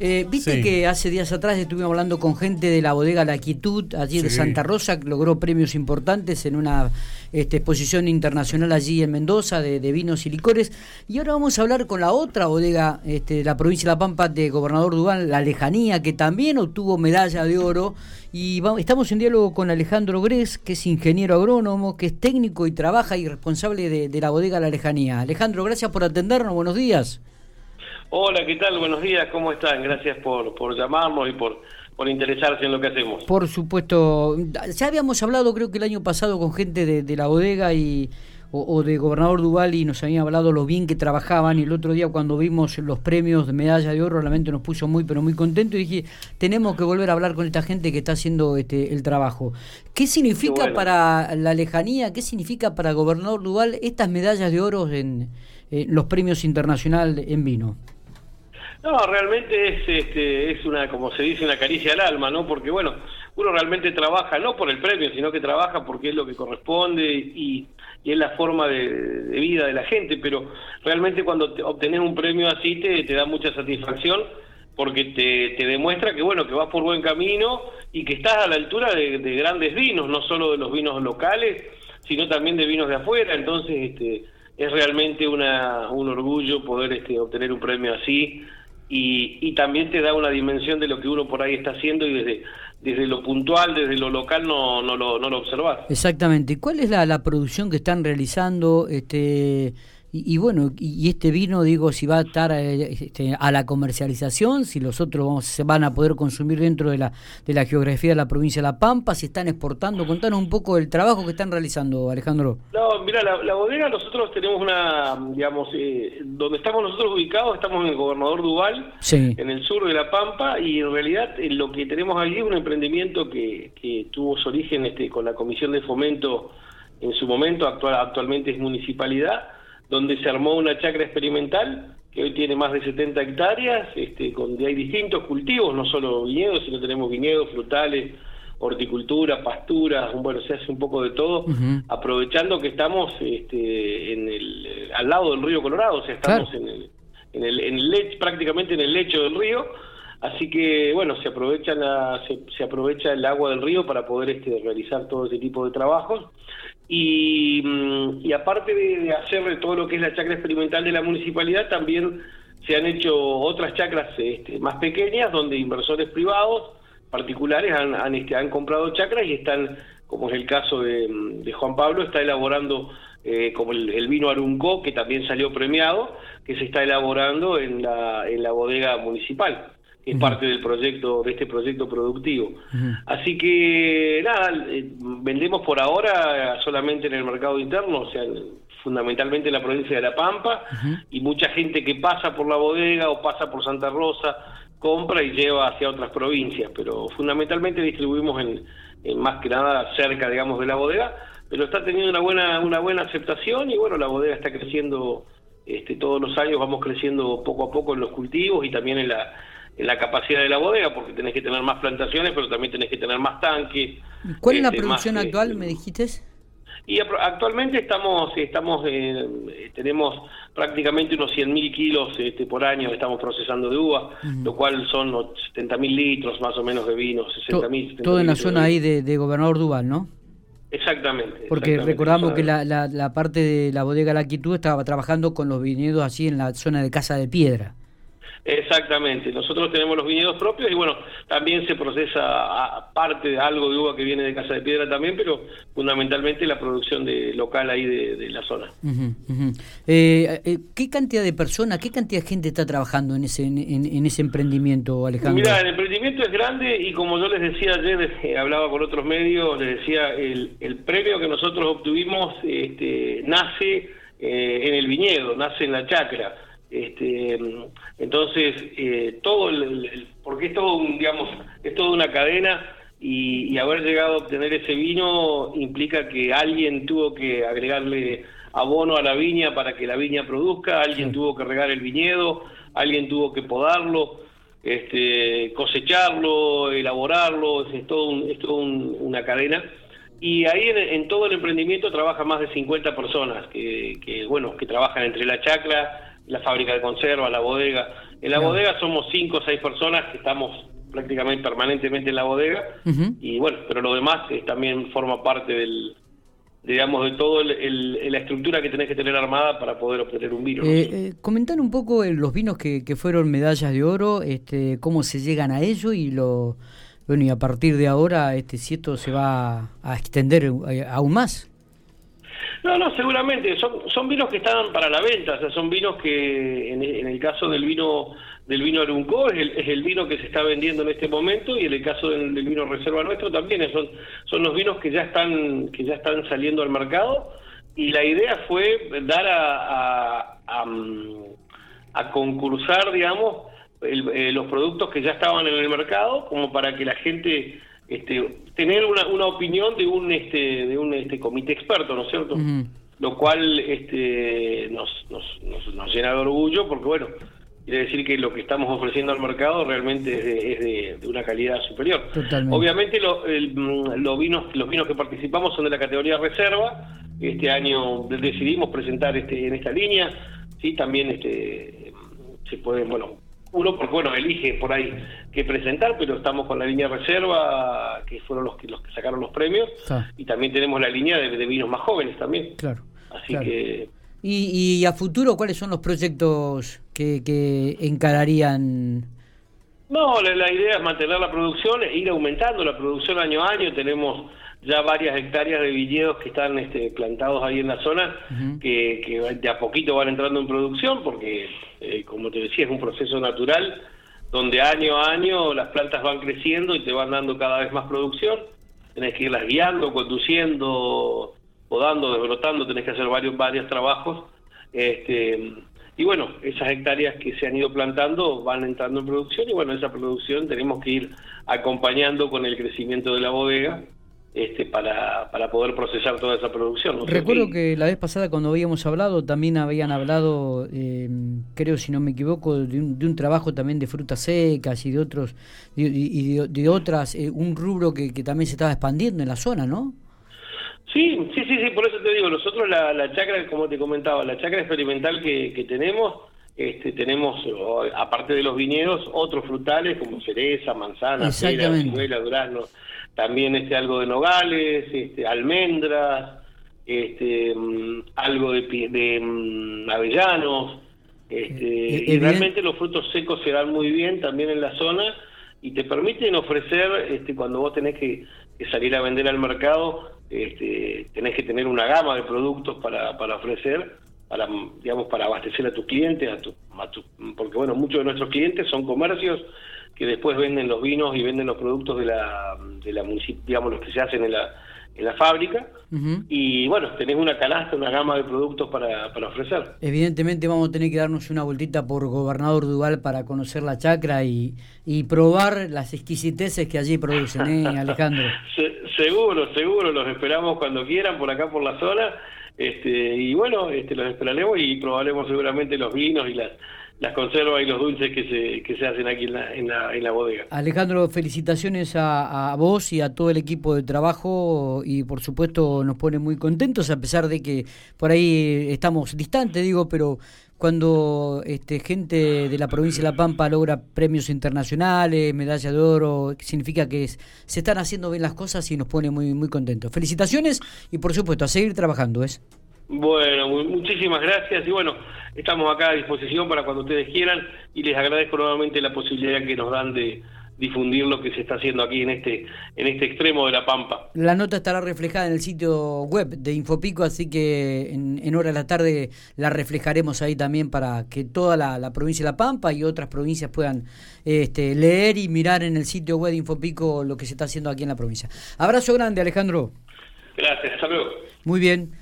Eh, Viste que hace días atrás estuvimos hablando con gente de la bodega La Quietud, allí de Santa Rosa, que logró premios importantes en una este, exposición internacional allí en Mendoza de, vinos y licores. Y ahora vamos a hablar con la otra bodega este, de la provincia de La Pampa de Gobernador Dubán, La Lejanía, que también obtuvo medalla de oro. Y vamos, estamos en diálogo con Alejandro Gres, que es ingeniero agrónomo, que es técnico y trabaja y responsable de, de la bodega La Lejanía. Alejandro, gracias por atendernos. Buenos días. Hola, ¿qué tal? Buenos días, ¿cómo están? Gracias por, por llamarnos y por, por interesarse en lo que hacemos. Por supuesto, ya habíamos hablado creo que el año pasado con gente de, la bodega y o, de Gobernador Duval y nos habían hablado lo bien que trabajaban y el otro día cuando vimos los premios de medalla de oro realmente nos puso muy pero muy contento y dije tenemos que volver a hablar con esta gente que está haciendo este el trabajo. ¿Qué significa para la lejanía, qué significa para Gobernador Duval estas medallas de oro en los premios internacionales en vino? No, realmente es, este, es una, como se dice, una caricia al alma, ¿no? Porque, bueno, uno realmente trabaja no por el premio, sino que trabaja porque es lo que corresponde y, es la forma de, vida de la gente, pero realmente cuando obtenés un premio así te, te da mucha satisfacción porque te, te, demuestra que, bueno, que vas por buen camino y que estás a la altura de, de grandes vinos, no solo de los vinos locales, sino también de vinos de afuera, entonces este, es realmente una, un orgullo poder este, obtener un premio así y, también te da una dimensión de lo que uno por ahí está haciendo y desde, desde lo puntual, desde lo local no, no, lo, no lo observas. Exactamente. ¿Cuál es la, la producción que están realizando? este y, bueno, y, este vino, digo, si va a estar eh, este, a la comercialización, si los otros vamos, se van a poder consumir dentro de la, de la geografía de la provincia de La Pampa, si están exportando. Contanos un poco del trabajo que están realizando, Alejandro. No, mira, la, bodega nosotros tenemos una, digamos, eh, donde estamos nosotros ubicados, estamos en el Gobernador Duval, en el sur de La Pampa, y en realidad eh, lo que tenemos allí es un emprendimiento que, que tuvo su origen este, con la Comisión de Fomento en su momento, actual, actualmente es municipalidad donde se armó una chacra experimental que hoy tiene más de 70 hectáreas, este, donde hay distintos cultivos, no solo viñedos, sino tenemos viñedos, frutales, horticultura, pasturas, bueno, se hace un poco de todo, aprovechando que estamos este, en el, al lado del río Colorado, o sea, estamos en, el, en, el, en el prácticamente en el lecho del río, así que bueno, se aprovecha, la, se, se aprovecha el agua del río para poder este, realizar todo ese tipo de trabajos. Y, mm, y aparte de hacer todo lo que es la chacra experimental de la municipalidad, también se han hecho otras chacras este, más pequeñas donde inversores privados, particulares, han, han, este, han comprado chacras y están, como es el caso de, de Juan Pablo, está elaborando eh, como el, vino Aruncó, que también salió premiado, que se está elaborando en la, en la bodega municipal es parte del proyecto, de este proyecto productivo. Así que nada, eh, vendemos por ahora solamente en el mercado interno, o sea, fundamentalmente en la provincia de La Pampa, y mucha gente que pasa por la bodega o pasa por Santa Rosa compra y lleva hacia otras provincias, pero fundamentalmente distribuimos en, más que nada cerca, digamos, de la bodega, pero está teniendo una buena una buena aceptación y bueno, la bodega está creciendo este, todos los años, vamos creciendo poco a poco en los cultivos y también en la en la capacidad de la bodega, porque tenés que tener más plantaciones, pero también tenés que tener más tanques. ¿Cuál es la este, producción actual, me dijiste? Y actualmente estamos, estamos eh, tenemos prácticamente unos 100.000 kilos este, por año estamos procesando de uva, lo cual son 70.000 litros más o menos de vino, 60.000. Todo en la zona ahí de, Gobernador Duval, ¿no? Exactamente. Porque recordamos que la, la, parte de la bodega La Quietud estaba trabajando con los viñedos así en la zona de Casa de Piedra. Exactamente, nosotros tenemos los viñedos propios y bueno, también se procesa parte de algo de uva que viene de Casa de Piedra también, pero fundamentalmente la producción de local ahí de, la zona. Eh, eh, ¿Qué cantidad de personas, qué cantidad de gente está trabajando en ese, en, ese emprendimiento, Alejandro? Mira, el emprendimiento es grande y como yo les decía ayer, eh, hablaba con otros medios, les decía, el, el premio que nosotros obtuvimos este, nace en el viñedo, nace en la chacra este, entonces, eh, todo el, porque es todo, un, digamos, es toda una cadena y, haber llegado a obtener ese vino implica que alguien tuvo que agregarle abono a la viña para que la viña produzca, alguien tuvo que regar el viñedo, alguien tuvo que podarlo, este, cosecharlo, elaborarlo, es todo, es todo una cadena. Y ahí en, todo el emprendimiento trabaja más de 50 personas que, que, bueno, que trabajan entre la chacra, la fábrica de conserva, la bodega, En la bodega somos cinco o seis personas que estamos prácticamente permanentemente en la bodega y bueno, pero lo demás también forma parte del, digamos, de todo la estructura que tenés que tener armada para poder obtener un vino. Eh, eh, comentar un poco los vinos que, que, fueron medallas de oro, este, cómo se llegan a ello y lo bueno y a partir de ahora este si esto se va a extender eh, aún más. No, no, seguramente. Son, son vinos que están para la venta, o sea, son vinos que en, el caso del vino del vino Aruncó es el, es el, vino que se está vendiendo en este momento y en el caso del, vino Reserva Nuestro también. Son, son los vinos que ya están que ya están saliendo al mercado. Y la idea fue dar a, a, a, concursar, digamos, eh, los productos que ya estaban en el mercado como para que la gente este, tener una, una opinión de un este de un este comité experto, ¿no es cierto? Lo cual este nos, nos, nos, llena de orgullo porque bueno, quiere decir que lo que estamos ofreciendo al mercado realmente es de, una calidad superior. Obviamente lo, los vinos los vinos que participamos son de la categoría reserva. Este año decidimos presentar este en esta línea, sí, también este se pueden, bueno, uno porque bueno elige por ahí qué presentar pero estamos con la línea reserva que fueron los que los que sacaron los premios y también tenemos la línea de, vinos más jóvenes también. Claro así que y, y, a futuro cuáles son los proyectos que, que encararían no la, la idea es mantener la producción e ir aumentando la producción año a año. Tenemos ya varias hectáreas de viñedos que están este, plantados ahí en la zona, que, que, de a poquito van entrando en producción, porque, eh, como te decía, es un proceso natural, donde año a año las plantas van creciendo y te van dando cada vez más producción. Tenés que irlas guiando, conduciendo, podando, desbrotando, tenés que hacer varios, varios trabajos. Este, y bueno, esas hectáreas que se han ido plantando van entrando en producción y bueno, esa producción tenemos que ir acompañando con el crecimiento de la bodega este, para, para poder procesar toda esa producción. Recuerdo que la vez pasada cuando habíamos hablado también habían hablado, eh, creo si no me equivoco, de un, de un, trabajo también de frutas secas y de otros y de, otras, eh, un rubro que, que, también se estaba expandiendo en la zona, ¿no? Sí, sí, sí, sí, por eso te digo, nosotros la, la chacra, como te comentaba, la chacra experimental que, que tenemos, este, tenemos, aparte de los viñedos, otros frutales como cereza, manzana, pera, ciruela, durazno también este algo de nogales, este, almendras, este, mm, algo de, de mm, avellanos. Este, eh, y realmente los frutos secos se dan muy bien también en la zona y te permiten ofrecer, este, cuando vos tenés que, salir a vender al mercado, este, tenés que tener una gama de productos para, para ofrecer, para, digamos, para abastecer a tus clientes, a tu, porque bueno, muchos de nuestros clientes son comercios que después venden los vinos y venden los productos de la, de la digamos, los que se hacen en la, en la fábrica. Y bueno, tenés una canasta, una gama de productos para, para ofrecer. Evidentemente vamos a tener que darnos una vueltita por Gobernador Duval para conocer la chacra y, y probar las exquisiteces que allí producen, ¿eh, Alejandro? seguro, seguro, los esperamos cuando quieran por acá por la zona. Este, y bueno, este, los esperaremos y probaremos seguramente los vinos y las las conservas y los dulces que se, que se hacen aquí en la, en la, en la bodega. Alejandro, felicitaciones a, a, vos y a todo el equipo de trabajo y por supuesto nos pone muy contentos a pesar de que por ahí estamos distantes, digo, pero cuando este, gente de la provincia de La Pampa logra premios internacionales, medalla de oro, significa que se están haciendo bien las cosas y nos pone muy, muy contentos. Felicitaciones y por supuesto a seguir trabajando, ¿es? Bueno, muchísimas gracias y bueno, estamos acá a disposición para cuando ustedes quieran y les agradezco nuevamente la posibilidad que nos dan de difundir lo que se está haciendo aquí en este en este extremo de la Pampa. La nota estará reflejada en el sitio web de Infopico, así que en, en hora de la tarde la reflejaremos ahí también para que toda la, provincia de La Pampa y otras provincias puedan este, leer y mirar en el sitio web de Infopico lo que se está haciendo aquí en la provincia. Abrazo grande, Alejandro. Gracias, hasta luego. Muy bien.